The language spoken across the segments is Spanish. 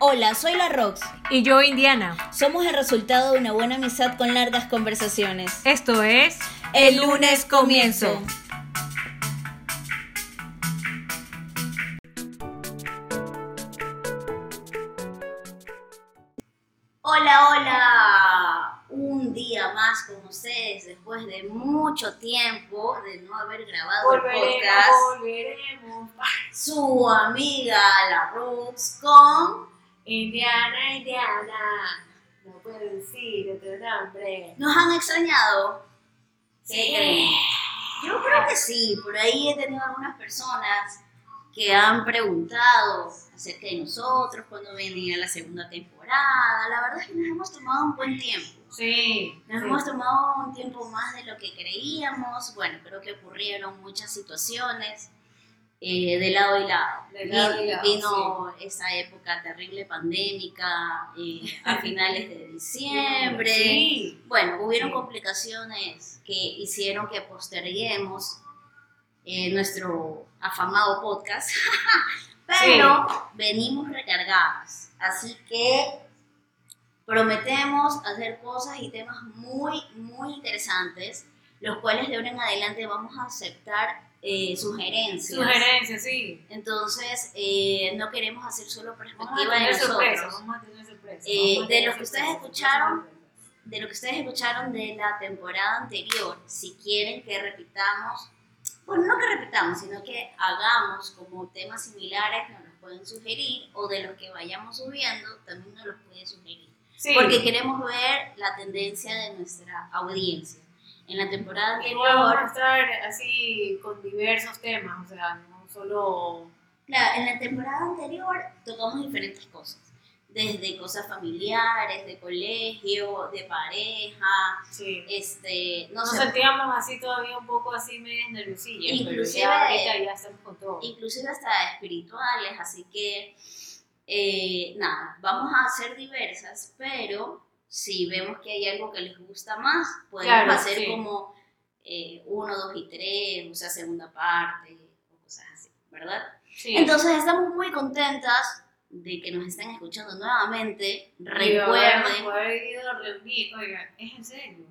Hola, soy la Rox. Y yo, Indiana. Somos el resultado de una buena amistad con largas conversaciones. Esto es El lunes comienzo. Hola, hola. Un día más con ustedes después de mucho tiempo de no haber grabado el podcast. volveremos. Su amiga la Rox con Indiana, Indiana. No puedo decir otro nombre. ¿Nos han extrañado? ¿Qué Sí. Yo creo que sí, por ahí he tenido algunas personas que han preguntado acerca de nosotros, cuando venía la segunda temporada. La verdad es que nos hemos tomado un buen tiempo. Sí. Nos hemos tomado un tiempo más de lo que creíamos. Bueno, creo que ocurrieron muchas situaciones eh, de lado y lado. De lado y Vi- lado, Vino esa época terrible pandémica eh, a finales de diciembre. Sí. Bueno, hubieron Sí. complicaciones que hicieron que posterguemos eh, nuestro afamado podcast, pero venimos recargadas, así que prometemos hacer cosas y temas muy, muy interesantes, los cuales de ahora en adelante vamos a aceptar eh, sugerencias. Sugerencias, sí. Entonces, eh, no queremos hacer solo perspectiva de nosotros. Vamos a tener sorpresas. Eh, de los que ustedes escucharon, de lo que ustedes escucharon de la temporada anterior, si quieren que repitamos, bueno, no que repitamos, sino que hagamos como temas similares, nos los pueden sugerir, o de los que vayamos subiendo, también nos los pueden sugerir. Sí. Porque queremos ver la tendencia de nuestra audiencia. En la temporada Igual vamos a anterior, estar así con diversos temas, o sea, no solo claro, en la temporada anterior tocamos diferentes cosas. Desde cosas familiares, de colegio, de pareja, sí. este, no Nos sé, sentíamos así todavía un poco así medias nerviosillas, pero Inclusive- ya ahorita ya estamos con todo. inclusive hasta espirituales, así que eh, nada, vamos a hacer diversas, pero si vemos que hay algo que les gusta más, podemos Claro, hacer sí. como eh, uno, dos y tres, o sea, segunda parte, o cosas así, ¿verdad? Sí. Entonces estamos muy contentas de que nos estén escuchando nuevamente. Recuerden, poder ido a reunir, oiga, es en serio.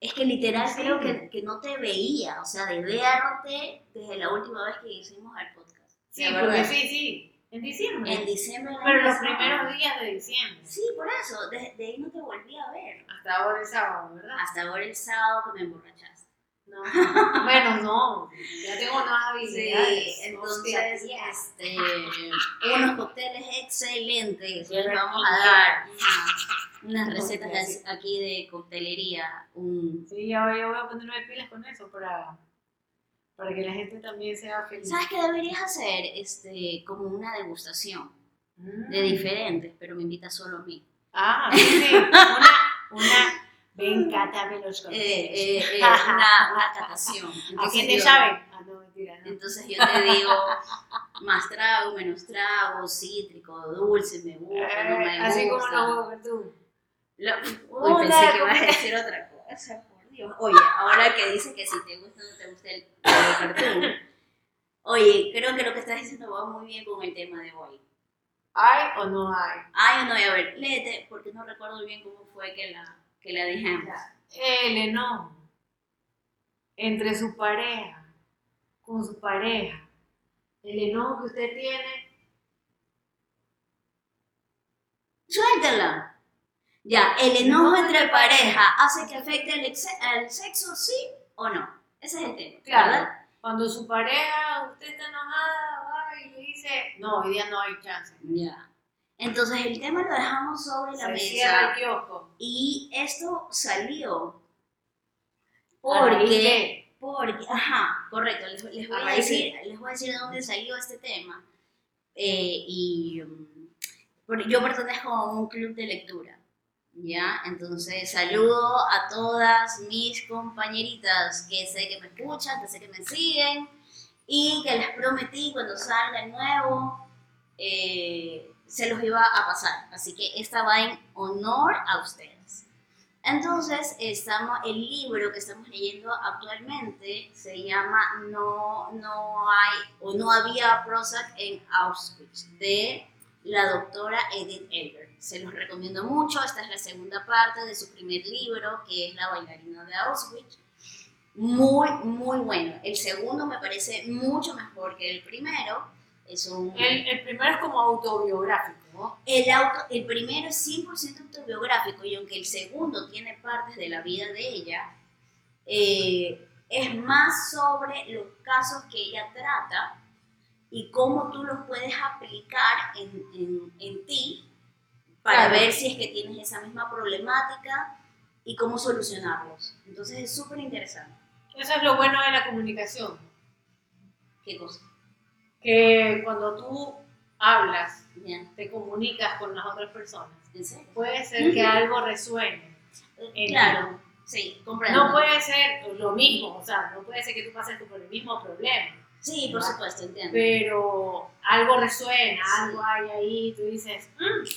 es que literal Sí. creo que, que no te veía, o sea, de verte desde la última vez que hicimos el podcast. Sí, porque sí, sí, en diciembre. En diciembre pero los pasado. primeros días de diciembre. Sí, por eso, de, de ahí no te volví a ver. Hasta ahora es sábado, ¿verdad? Hasta ahora el sábado que me emborrachaste. No. bueno, no, ya tengo nuevas habilidades. Sí, entonces, este, unos cócteles excelentes. Les vamos a dar una- unas recetas aquí de coctelería. Un, Sí, voy, ya voy a ponerme pilas con eso para, para que la gente también sea feliz. ¿Sabes qué deberías hacer? Este, como una degustación Mm. de diferentes, pero me invitas solo a mí. Ah, sí, sí. Una, una, ven, cátame los Eh, eh, eh, una, una catación. ¿A Entonces quién te yo- saben? Ah, no, mentira, no. Entonces yo te digo más trago, menos trago, cítrico, dulce, me gusta, no me Eh, Así como gusta. lo huevos tú. Lo- Uy, Una pensé que ibas a decir otra cosa, Dios. Oye, ahora que dices que si te gusta o no te gusta el, el cartoon. Oye, creo que lo que estás diciendo va muy bien con el tema de hoy. ¿Hay o no hay? Ay, no, a ver, léete, porque no recuerdo bien cómo fue que la, que la dijimos. El enojo entre su pareja, con su pareja, el enojo que usted tiene, Suéltala. Ya, el enojo entre pareja hace que afecte el, al sexo, sí o no. Ese es el tema, Claro. ¿verdad? cuando su pareja, usted está enojada, va y le dice, no, hoy día no hay chance. Ya. Entonces el tema lo dejamos sobre la Se mesa el kiosco. y esto salió ¿A raíz porque, de? porque, ajá, correcto, les, les voy A decir, les voy a decir de dónde salió este tema. Eh, y mm, yo pertenezco a un club de lectura, ¿ya? Entonces saludo a todas mis compañeritas que sé que me escuchan, que sé que me siguen y que les prometí cuando salga el nuevo eh, se los iba a pasar. Así que esta va en honor a ustedes. Entonces, estamos, el libro que estamos leyendo actualmente se llama No, no hay o no había Prozac en Auschwitz de la doctora Edith Elgar. Se los recomiendo mucho. Esta es la segunda parte de su primer libro, que es La bailarina de Auschwitz. Muy, muy bueno. El segundo me parece mucho mejor que el primero. Es un... El, el primero es como autobiográfico, ¿no? El, auto, el primero es 100% autobiográfico y aunque el segundo tiene partes de la vida de ella, eh, es más sobre los casos que ella trata y cómo tú los puedes aplicar en, en, en ti para Claro. ver si es que tienes esa misma problemática y cómo solucionarlos. Entonces es súper interesante. Eso es lo bueno de la comunicación, ¿Qué cosa? que cuando tú hablas, Bien. te comunicas con las otras personas, puede ser que algo resuene. en Claro, sí, comprendo. No puede ser lo mismo, o sea, no puede ser que tú pases por el mismo problema, Sí, por supuesto, entiendo. pero algo resuena, Sí. algo hay ahí, tú dices, "Mm,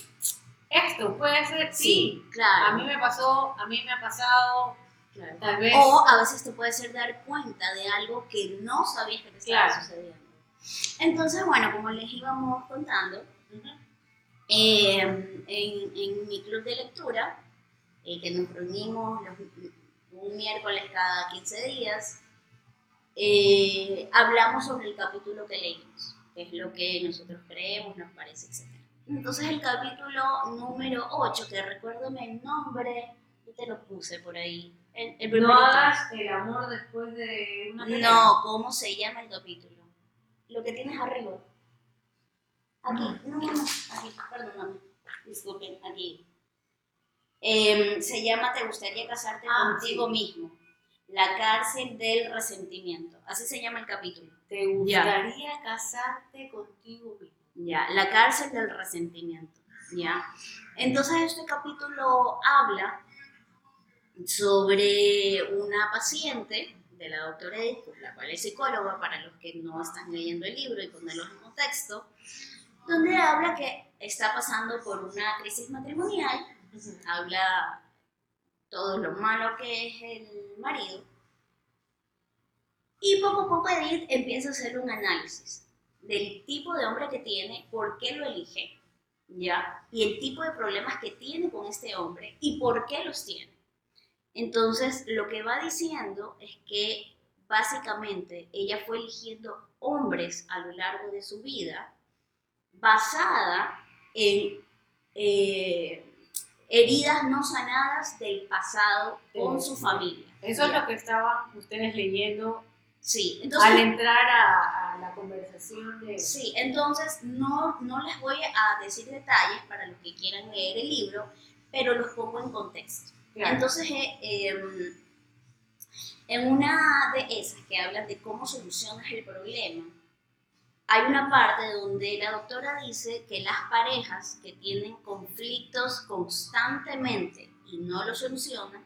esto puede ser, sí. Sí, claro. A mí me pasó, a mí me ha pasado, claro. tal vez. O a veces te puede ser dar cuenta de algo que no sabías que te estaba Claro. sucediendo. Entonces, bueno, como les íbamos contando, Ujú. eh, en, en mi club de lectura, eh, que nos reunimos los- un miércoles cada 15 días, eh, hablamos sobre el capítulo que leímos, que es lo que nosotros creemos, nos parece, etc. Entonces el capítulo número 8, que recuérdame el nombre, yo te lo puse por ahí. El, el No hagas el amor después de una pelea. No, ¿cómo se llama el capítulo? Lo que tienes arriba. Aquí, no, no, no, aquí, perdóname. Disculpen, aquí. Em, se llama Te gustaría casarte Ah, contigo sí. mismo. La cárcel del resentimiento. Así se llama el capítulo. ¿Te gustaría casarte contigo mismo? Ya, la cárcel del resentimiento. Ya. Entonces este capítulo habla sobre una paciente de la doctora Edith, la cual es psicóloga para los que no están leyendo el libro y ponerlo en contexto, donde habla que está pasando por una crisis matrimonial, habla todo lo malo que es el marido, y poco a poco Edith empieza a hacer un análisis del tipo de hombre que tiene, por qué lo elige, ¿ya? Y el tipo de problemas que tiene con este hombre y por qué los tiene. Entonces, lo que va diciendo es que básicamente ella fue eligiendo hombres a lo largo de su vida basada en eh, heridas no sanadas del pasado con su familia. Eso es lo que estaban ustedes leyendo Sí, entonces... al entrar a, a la conversación de... Sí, entonces no, no les voy a decir detalles para los que quieran leer el libro, pero los pongo en contexto. Claro. Entonces, eh, em, en una de esas que hablan de cómo solucionas el problema, hay una parte donde la doctora dice que las parejas que tienen conflictos constantemente y no lo solucionan,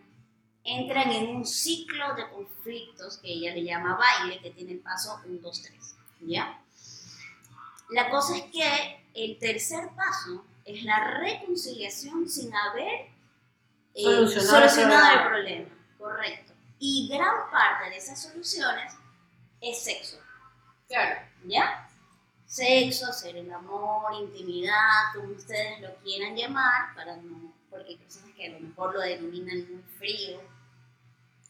entran en un ciclo de conflictos que ella le llama baile, que tiene el paso 1, 2, 3. ¿Ya? La cosa es que el tercer paso es la reconciliación sin haber eh, Solucionado el solucionado el problema. Correcto. Y gran parte de esas soluciones es sexo. Claro. ¿Ya? Sexo, hacer el amor, intimidad, como ustedes lo quieran llamar, para no, porque hay personas que a lo mejor lo denominan muy frío,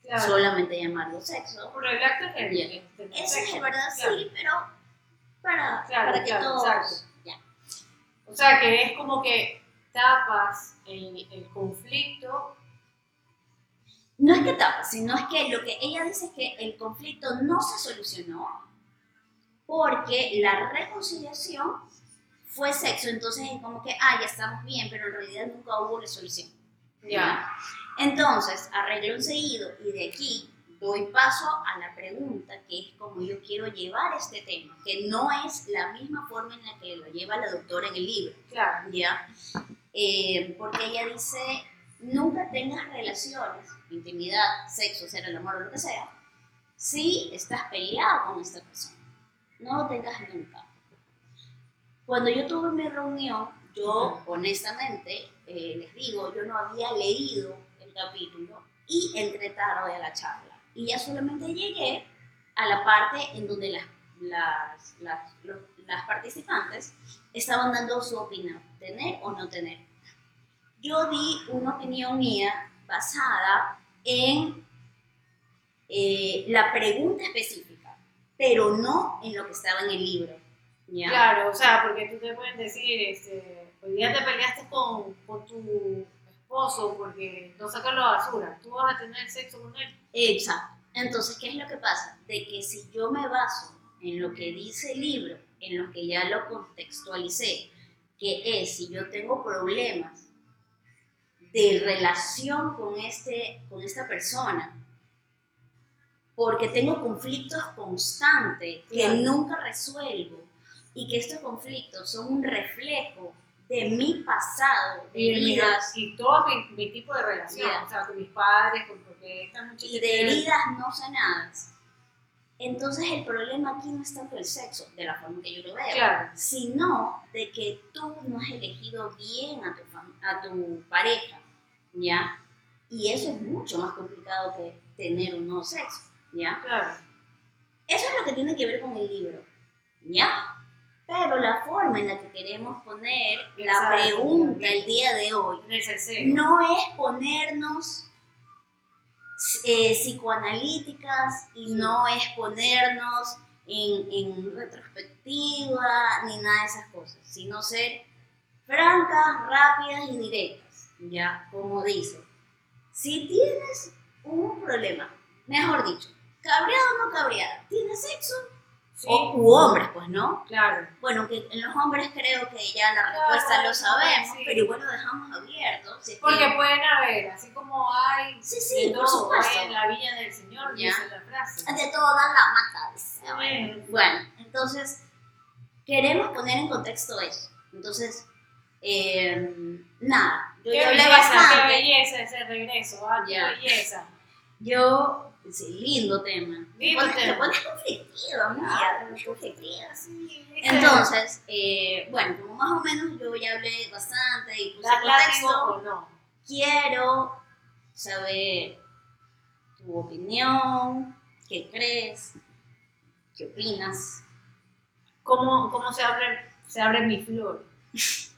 claro. solamente llamarlo sexo. Por el acto que Bien. es tener Eso es verdad, Claro. sí, pero para, Claro, para que todos. Ya. O sea, que es como que tapas el, el conflicto. No es que tapa, sino es que lo que ella dice es que el conflicto no se solucionó porque la reconciliación fue sexo, entonces es como que, ah, ya estamos bien, pero en realidad nunca hubo resolución. Ya. Entonces, arreglo seguido y de aquí doy paso a la pregunta, que es como yo quiero llevar este tema, que no es la misma forma en la que lo lleva la doctora en el libro. Claro. ¿ya? Eh, porque ella dice, nunca tengas relaciones, intimidad, sexo, ser el amor o lo que sea, si estás peleado con esta persona. No tengas nunca. Cuando yo tuve mi reunión, yo honestamente, eh, les digo, yo no había leído el capítulo y entré tarde a la charla. Y ya solamente llegué a la parte en donde las, las, las- las participantes estaban dando su opinión, tener o no tener. Yo di una opinión mía basada en eh, la pregunta específica, pero no en lo que estaba en el libro. ¿ya? Claro, o sea, porque tú te pueden decir, este, hoy día te peleaste con, con tu esposo porque no sacas la basura, tú vas a tener sexo con él. Exacto. Entonces, ¿qué es lo que pasa? De que si yo me baso en lo que dice el libro, en lo que ya lo contextualicé, que es si yo tengo problemas de relación con, este, con esta persona, porque tengo conflictos constantes que Claro. nunca resuelvo y que estos conflictos son un reflejo de mi pasado, de Y, heridas y todo mi, mi tipo de relación, Ya. o sea, con mis padres, con porque esta muchacha y de heridas no sanadas. Entonces el problema aquí no es tanto el sexo, de la forma que yo lo veo, Claro, sino de que tú no has elegido bien a tu, a tu pareja, ¿ya? Y eso es mucho más complicado que tener un nuevo sexo, ¿ya? claro. Eso es lo que tiene que ver con el libro, ¿ya? Pero la forma en la que queremos poner la pregunta el día de hoy no es ponernos eh, psicoanalíticas y no es ponernos en, en retrospectiva ni nada de esas cosas, sino ser francas, rápidas y directas, ¿ya? Como dice, si tienes un problema, mejor dicho, cabreado o no cabreada, ¿tienes sexo? Sí, O, u hombres, pues, ¿no? claro. Bueno, que en los hombres creo que ya la Claro, respuesta lo sabemos, sí. pero igual lo dejamos abierto. si Porque pueden haber, así como hay Sí, sí, de por todo, supuesto. en la viña del Señor, Ya. dice la frase. De todo dan la mata. dice. Bueno. Bueno, entonces, queremos poner en contexto eso. Entonces, eh, nada, yo Qué hablé belleza, bastante. qué belleza ese regreso, ah, qué Ya. belleza. Yo, sí, lindo tema. Te Lindo pones, te tema. pones conflictiva, amiga, conflictiva. Entonces, eh, bueno, como más o menos yo ya hablé bastante y puse ¿das látigo contexto, o no? quiero saber tu opinión, qué crees, qué opinas. ¿Cómo, cómo se, abre, se abre mi flor?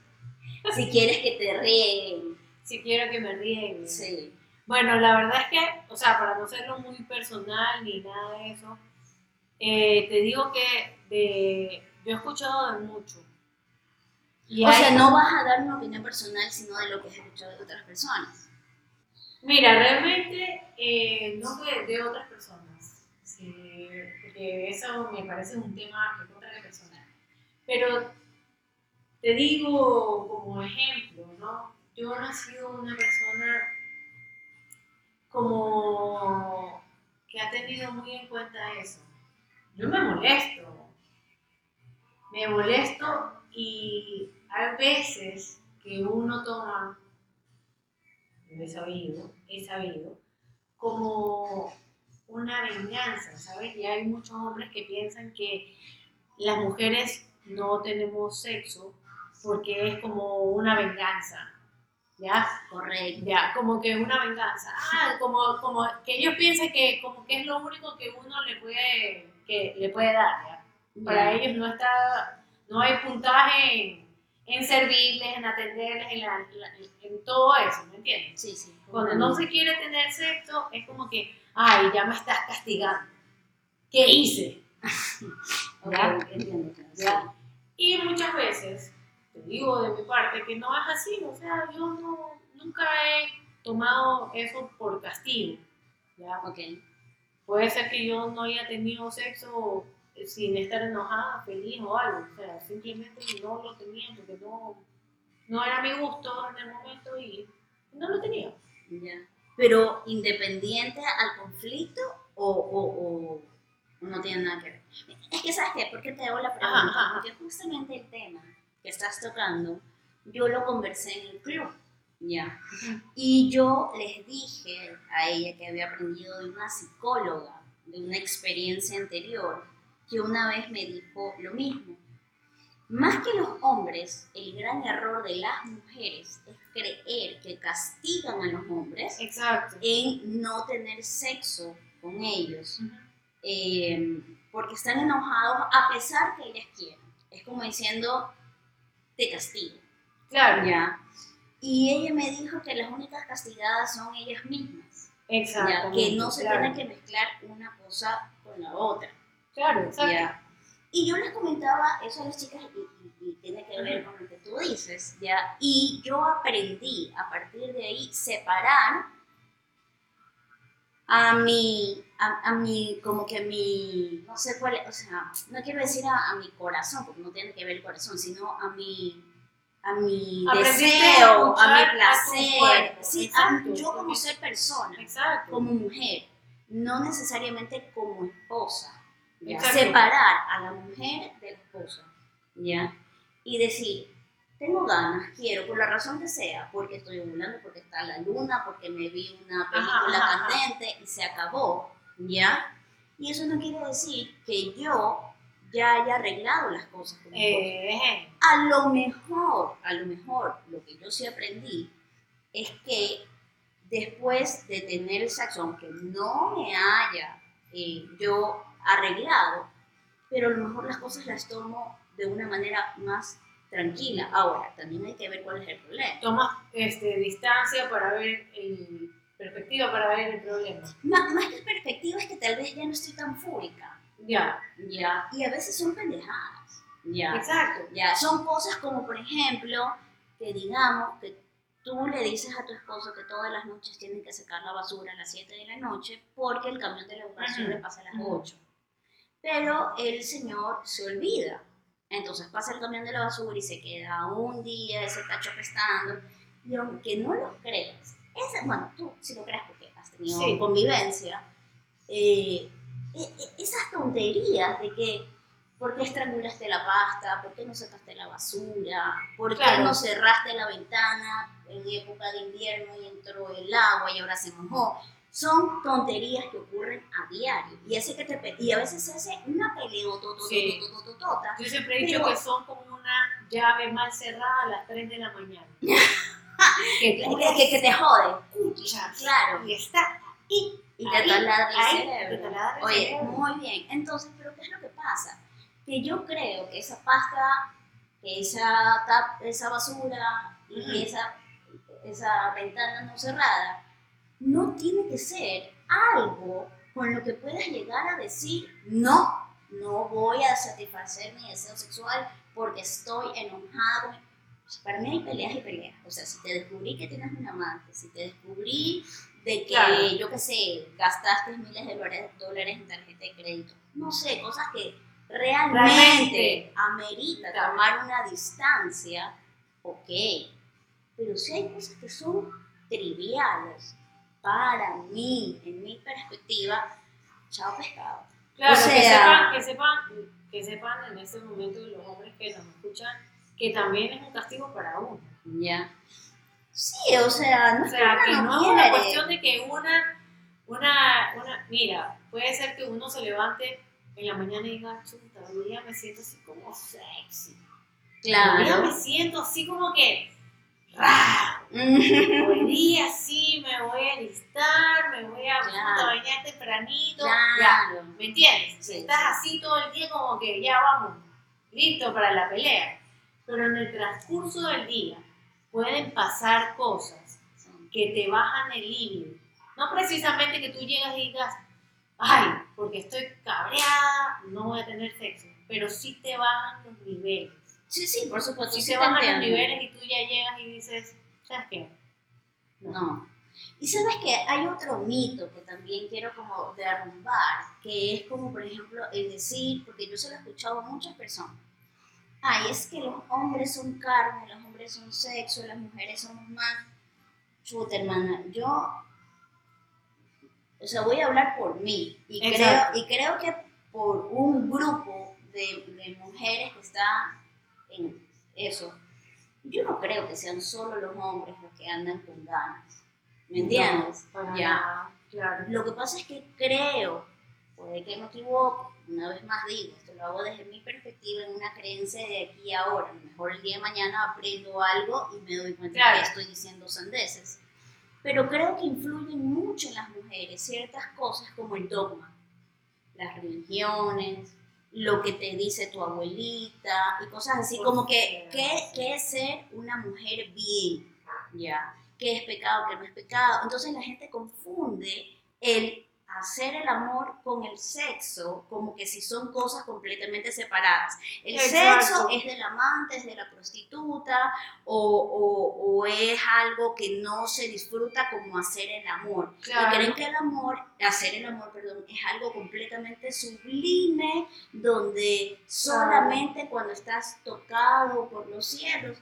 Si quieres que te rieguen. Si quiero que me rieguen. Sí. Bueno, la verdad es que, o sea, para no serlo muy personal ni nada de eso, eh, te digo que de, yo he escuchado de mucho. Y O hay- sea, no vas a dar una opinión personal, sino de lo que has escuchado de otras personas. Mira, realmente eh, no de, de otras personas, sí, porque eso me parece un tema que contra personal. Pero te digo como ejemplo, ¿no? Yo no he sido una persona como que ha tenido muy en cuenta eso. Yo me molesto, me molesto y hay veces que uno toma lo he sabido, he sabido, como una venganza, ¿sabes? Y hay muchos hombres que piensan que las mujeres no tenemos sexo porque es como una venganza, ¿ya? Correcto. Ya, como que una venganza. Ah, como, como que ellos piensan que como que es lo único que uno le puede, que le puede dar, ¿ya? Para Ya. ellos no está, no hay puntaje en, en servirles, en atenderles, en, la- la- en todo eso, ¿me entiendes? Sí, sí. Cuando no se quiere tener sexo, es como que, ay, ya me estás castigando. ¿Qué hice? Ok, ¿Ya? entiendo. claro, sí. ¿Ya? Y muchas veces, te digo de mi parte, que no es así, o sea, yo no, nunca he tomado eso por castigo. ¿ya? Ok. Puede ser que yo no haya tenido sexo sin estar enojada, feliz o algo, o sea, simplemente no lo tenía porque no, no era mi gusto en el momento y no lo tenía. Ya. Pero independiente al conflicto o, o, o no tiene nada que ver. Es que, ¿sabes qué? ¿Por qué te hago la pregunta? Ajá, ajá. Porque justamente el tema que estás tocando, yo lo conversé en el club, ¿ya? Y yo les dije a ella que había aprendido de una psicóloga, de una experiencia anterior, que una vez me dijo lo mismo. Más que los hombres, el gran error de las mujeres es creer que castigan a los hombres Exacto. en no tener sexo con ellos, eh, porque están enojados a pesar que ellas quieren. es como diciendo, te castigo. Claro. ¿ya? Y ella me dijo que las únicas castigadas son ellas mismas. Exacto. que no se claro. tienen que mezclar una cosa con la otra. Claro, exacto. ¿ya? Y yo les comentaba eso a las chicas y, y- y tiene que ver con lo que tú dices, ¿ya? Y yo aprendí a partir de ahí separar a mi, a, a mi, como que mi, no sé cuál o sea, no quiero decir a, a mi corazón, porque no tiene que ver el corazón, sino a mi, a mi deseo, a mi placer, cuerpo, sí, exacto, yo como ser persona Exacto. como mujer, no necesariamente como esposa. Separar a la mujer de la esposa, ¿ya? Y decir, tengo ganas, quiero, por la razón que sea, porque estoy ovulando, porque está la luna, porque me vi una película ajá, ajá. candente y se acabó, ¿ya? Y eso no quiere decir que yo ya haya arreglado las cosas con. Eh, A lo mejor, a lo mejor, lo que yo sí aprendí es que después de tener el sexo, aunque no me haya eh, yo arreglado, pero a lo mejor las cosas las tomo de una manera más tranquila. Ahora, también hay que ver cuál es el problema. tomas este, distancia para ver el perspectiva para ver el problema. Má- más que perspectiva es que tal vez ya no estoy tan fúrica, Ya, ¿ya? Y a veces son pendejadas, ¿ya? exacto. Ya, son cosas como, por ejemplo, que digamos que tú le dices a tu esposo que todas las noches tienen que sacar la basura a las 7 de la noche porque el camión de la basura Ujú. pasa a las Ujú. 8. Pero el señor se olvida. Entonces pasa el camión de la basura y se queda un día ese tacho apestando. Y aunque no lo creas, ese, bueno, tú sí lo crees porque has tenido Sí. convivencia, eh, e- e- esas tonterías de que ¿Por qué estrangulaste la pasta? ¿Por qué no sacaste la basura? ¿Por qué Claro. no cerraste la ventana en época de invierno y entró el agua y ahora se mojó? Son tonterías que ocurren a diario. Y, hace que te y a veces se hace una Sí. peleototototototota. Yo siempre he dicho Pero- que son como una llave mal cerrada a las 3 de la mañana. que, Que, que- que te jode. escuchas Claro. y está Y, y te Ahí, taladra el ahí, cerebro. te taladra el Oye, cerebro. muy bien. Entonces, ¿pero qué es lo que pasa? Que yo creo que esa pasta, que esa, tap- esa basura y Ujú. esa, esa ventana no cerrada, no tiene que ser algo con lo que puedas llegar a decir, no, no voy a satisfacer mi deseo sexual porque estoy mi-". O sea, para mí hay peleas y peleas. O sea, si te descubrí que tienes un amante, si te descubrí de que, Claro. yo qué sé, gastaste miles de dólares, dólares en tarjeta de crédito. No sé, cosas que realmente, Realmente. amerita Claro. tomar una distancia, ok. Pero si hay cosas que son triviales, para mí, en mi perspectiva, chao pescado. Claro, O que, sepan, que, sepan, que sepan en este momento los hombres que nos escuchan que también es un castigo para uno. Ya. Sí, o sea, no O es sea, que uno no es una cuestión de que una, una, una, mira, puede ser que uno se levante en la mañana y diga, chuta, hoy día me siento así como sexy. Hoy día Claro. me siento así como que raro. Hoy día sí me voy a alistar, me voy a, Claro. a bañar tempranito. Claro. ¿me entiendes? Sí, Estás sí. así todo el día como que ya vamos, listo para la pelea. Pero en el transcurso del día pueden pasar cosas que te bajan el límite. No precisamente que tú llegas y digas, ay, porque estoy cabreada, no voy a tener sexo. Pero sí te bajan los niveles. Sí, sí, por supuesto. Sí sí te te bajan los niveles y tú ya llegas y dices, ¿sabes qué? No. Y sabes que hay otro mito que también quiero como derrumbar, que es como por ejemplo el decir, porque yo se lo he escuchado a muchas personas, ay, es que los hombres son carne, los hombres son sexo, las mujeres somos más. Chuta, hermana, yo, o sea, voy a hablar por mí y creo, y creo que por un grupo de, de mujeres que está en eso, yo no creo que sean solo los hombres los que andan con ganas. ¿Me entiendes? Para Ya. nada, Claro. Lo que pasa es que creo, puede que me equivoque, una vez más digo, esto lo hago desde mi perspectiva, en una creencia de aquí a ahora. A lo mejor el día de mañana aprendo algo y me doy cuenta Claro. que estoy diciendo sandeces. Pero creo que influyen mucho en las mujeres ciertas cosas como el dogma, las religiones, lo que te dice tu abuelita y cosas así, como que, ¿qué, ¿qué es ser una mujer bien? ¿Ya? ¿Qué es pecado, qué no es pecado? Entonces la gente confunde el hacer el amor con el sexo como que si son cosas completamente separadas. El sexo es del amante, es de la prostituta o, es algo que no se disfruta como hacer el amor. Y creen que el amor, hacer el amor, perdón, es algo completamente sublime donde solamente cuando estás tocado por los cielos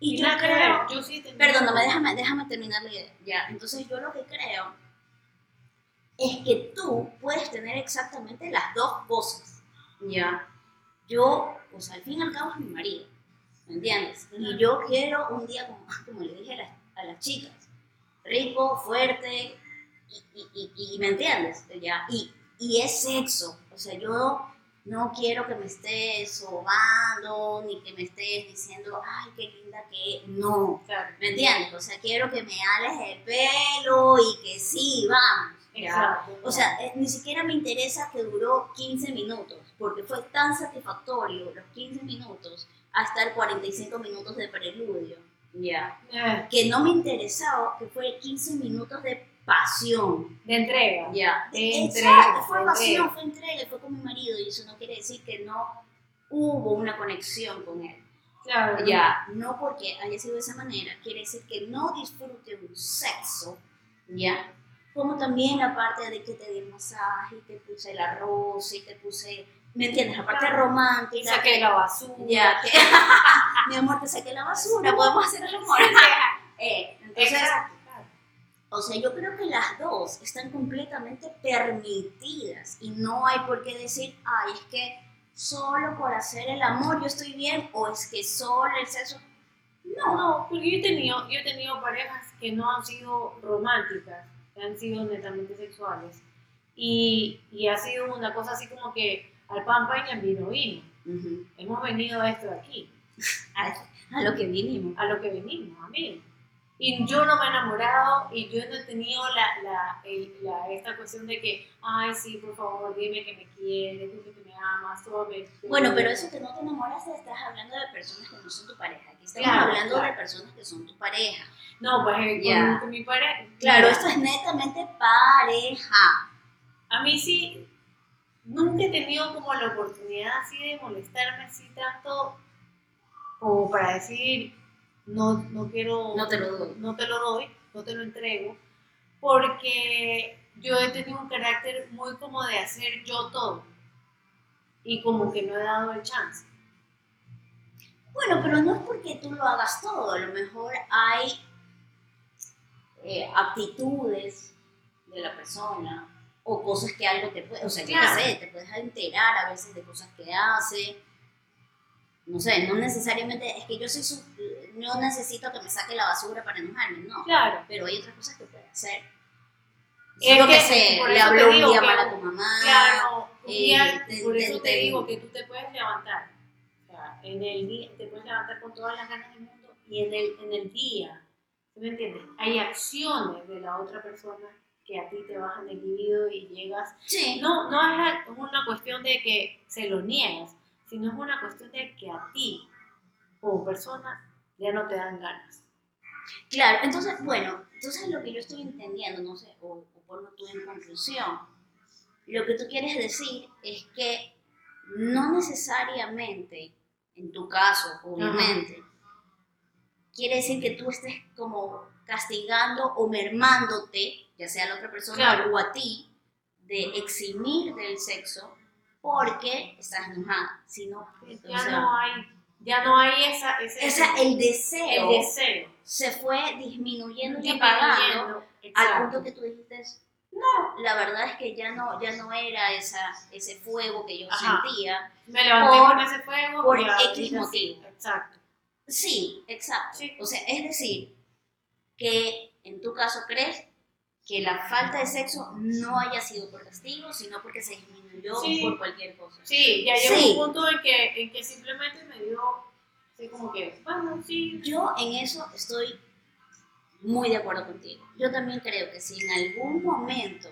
y, yo creo, yo sí perdóname, déjame, déjame terminar la idea. Ya, entonces yo lo que creo es que tú puedes tener exactamente las dos cosas, ¿ya? Yo, pues al fin y al cabo es mi marido, ¿me entiendes? Y yo quiero un día, como, como le dije a las, a las chicas, rico, fuerte, y, y, y, ¿me entiendes? ¿Ya? Y, y es sexo, o sea, yo no quiero que me estés sobando, ni que me estés diciendo, ay, qué linda que no, ¿me entiendes? O sea, quiero que me ales el pelo y que sí, vamos. O sea, eh, ni siquiera me interesa que duró 15 minutos, porque fue tan satisfactorio los 15 minutos hasta el 45 minutos de preludio, ¿ya? Eh. Que no me interesaba que fue 15 minutos de pasión. De entrega. Ya. De entrega. Fue pasión, fue entrega, fue con mi marido, y eso no quiere decir que no hubo una conexión con él. Claro. Ya, no porque haya sido de esa manera, quiere decir que no disfrute un sexo, ¿ya? Como también la parte de que te di el masaje y te puse el arroz y te puse, ¿me entiendes? La parte romántica. Saqué la basura. Ya, que, mi amor, te saqué la basura, podemos hacer el amor. eh, entonces, o sea, yo creo que las dos están completamente permitidas y no hay por qué decir, ay, es que solo por hacer el amor yo estoy bien o es que solo el sexo. No, no, porque yo he tenido, yo he tenido parejas que no han sido románticas han sido netamente sexuales. Y, y, ha sido una cosa así como que al pan pan y al vino vino. Hemos venido a esto de aquí. a, lo que vinimos. A lo que vinimos, a mí. Y yo no me he enamorado y yo no he tenido la, la, la, esta cuestión de que, ay, sí, por favor, dime que me quieres, dime que me Bueno, pero eso que no te enamoras, estás hablando de personas que no son tu pareja. Aquí estamos hablando de personas que son tu pareja. No, pues eh, con, mi pareja. Claro, esto es netamente pareja. A mí sí, nunca he tenido como la oportunidad así de molestarme así tanto como para decir, no, no quiero. No te lo doy. No te lo doy, no te lo entrego. Porque yo he tenido un carácter muy como de hacer yo todo. Y como que no he dado el chance. Bueno, pero no es porque tú lo hagas todo, a lo mejor hay eh, aptitudes de la persona o cosas que algo te puede, o sea, claro. sé, te puedes enterar a veces de cosas que hace. No sé, no necesariamente, es que yo soy su, no necesito que me saque la basura para enojarme, no. Claro. Pero hay otras cosas que puede hacer. Es que, sé, le habló un día mal a tu mamá. Claro, eh, por eso te, digo que tú te puedes levantar. O sea, en el día, te puedes levantar con todas las ganas del mundo y en el, en el día ¿Me entiendes? Hay acciones de la otra persona que a ti te bajan el libido y llegas. Sí. No, no es una cuestión de que se lo niegas, sino es una cuestión de que a ti, como persona, ya no te dan ganas. Claro, entonces, bueno, entonces lo que yo estoy entendiendo, no sé, o, o ponlo tú en conclusión, lo que tú quieres decir es que no necesariamente, en tu caso, obviamente, quiere decir que tú estés como castigando o mermándote, ya sea a la otra persona o a ti, de eximir del sexo porque estás enojada, sino ya no hay ya no hay esa, ese, el deseo el deseo se fue disminuyendo y apagando al punto que tú dijiste no la verdad es que ya no ya no era esa ese fuego que yo sentía me levanté con ese fuego por X motivo exacto Sí, exacto. O sea, es decir, que en tu caso crees que la falta de sexo no haya sido por castigo, sino porque se disminuyó por cualquier cosa. Sí, ya llegó un punto en que, en que simplemente me dio, así como que, bueno, sí. Yo en eso estoy muy de acuerdo contigo. Yo también creo que si en algún momento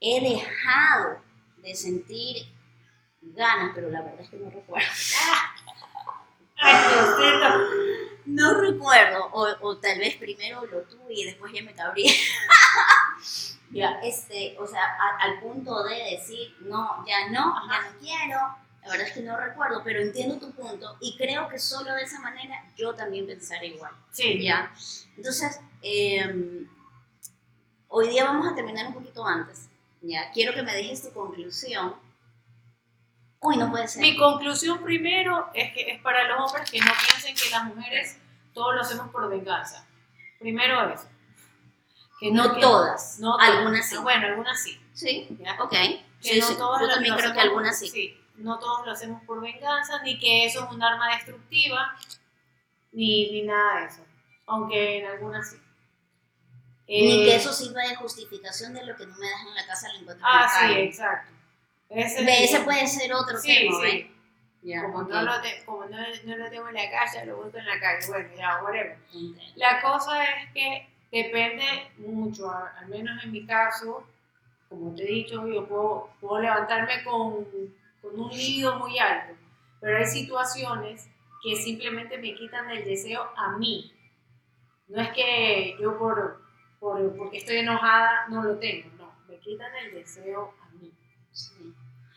he dejado de sentir ganas, pero la verdad es que no recuerdo. No recuerdo, o, o tal vez primero lo tuve y después ya me cabrí. Ya. Este, o sea, a- al punto de decir, no, ya no, ya no quiero. La verdad es que no recuerdo, pero entiendo tu punto y creo que solo de esa manera yo también pensaré igual. Sí. ¿ya? Entonces, eh, hoy día vamos a terminar un poquito antes. ¿ya? Quiero que me dejes tu conclusión. Uy, no puede ser. Mi conclusión primero es que es para los hombres que no piensen que las mujeres todo lo hacemos por venganza. Primero eso. Que No que- todas, no todas. algunas sí. Bueno, algunas sí. Sí, ¿ya? ok. Que Sí, no sí, todas Yo también creo que algunas sí. No todos lo hacemos por venganza, ni que eso es un arma destructiva, ni, ni nada de eso. Aunque en algunas sí. Ni Eh, que eso sirva de justificación de lo que no me das en la casa, lo encuentro en Ah, la sí, calle. exacto. Ese, Ve, ese puede ser otro Sí, tema, sí. ¿ven? Ya, Como, ok. no lo te- como no, no lo tengo en la casa, lo busco en la calle. Bueno, ya, whatever. La cosa es que depende mucho, al menos en mi caso, como te he dicho, yo puedo, puedo levantarme con, con un lío muy alto, pero hay situaciones que simplemente me quitan el deseo a mí. No es que yo por, por, porque estoy enojada no lo tengo, no, me quitan el deseo a mí. Sí.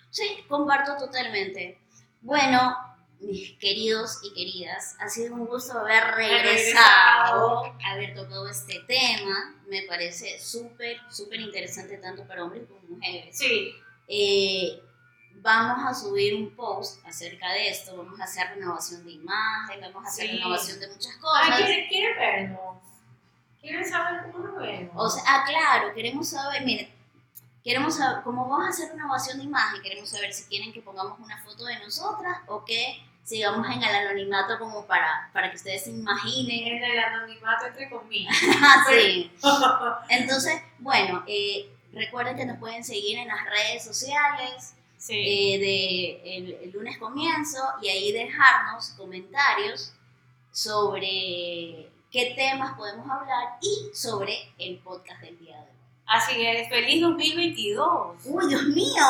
Sí, comparto totalmente. Bueno, mis queridos y queridas, ha sido un gusto haber regresado, regresado. haber tocado este tema. Me parece súper, súper interesante tanto para hombres como mujeres. Sí, Eh, vamos a subir un post acerca de esto, vamos a hacer renovación de imagen, vamos a hacer Sí. renovación de muchas ah, cosas. ¿quieren, quieren vernos? ¿Quieren saber cómo nos vemos? O sea, ah, claro, queremos saber, miren, queremos saber, como vamos a hacer renovación de imagen, queremos saber si quieren que pongamos una foto de nosotras o que sigamos en el anonimato como para, para que ustedes se imaginen. en el anonimato entre comillas. sí. Entonces, bueno, eh, recuerden que nos pueden seguir en las redes sociales sí. eh, de el, el lunes comienzo y ahí dejarnos comentarios sobre qué temas podemos hablar y sobre el podcast del día de hoy. Así es, feliz 2022. Uy, Dios mío,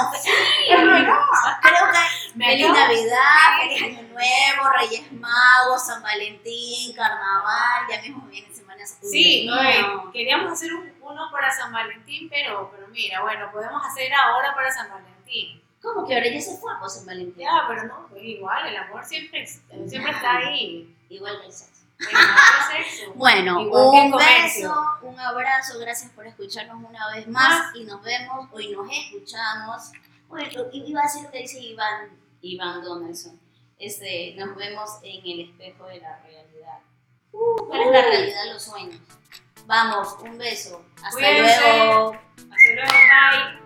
creo que Me feliz Navidad, feliz Año Nuevo, Reyes Magos, San Valentín, Carnaval, ya mismo viene Semana Santa. Sí, no, eh, queríamos hacer un- uno para San Valentín, pero, pero mira, bueno, podemos hacer ahora para San Valentín. ¿Cómo que ahora ya se fue San Valentín? Ya, pero no, pues igual, el amor siempre, siempre está ahí. Igual que el sexo. Bueno, un beso, un abrazo, gracias por escucharnos una vez más y nos vemos, hoy nos escuchamos. Bueno, iba a decir lo que dice Iván, Iván Donaldson. Este, nos vemos en el espejo de la realidad. Uh, ¿Cuál es la realidad de los sueños? Vamos, un beso. Hasta Cuídense. luego. Hasta luego, bye.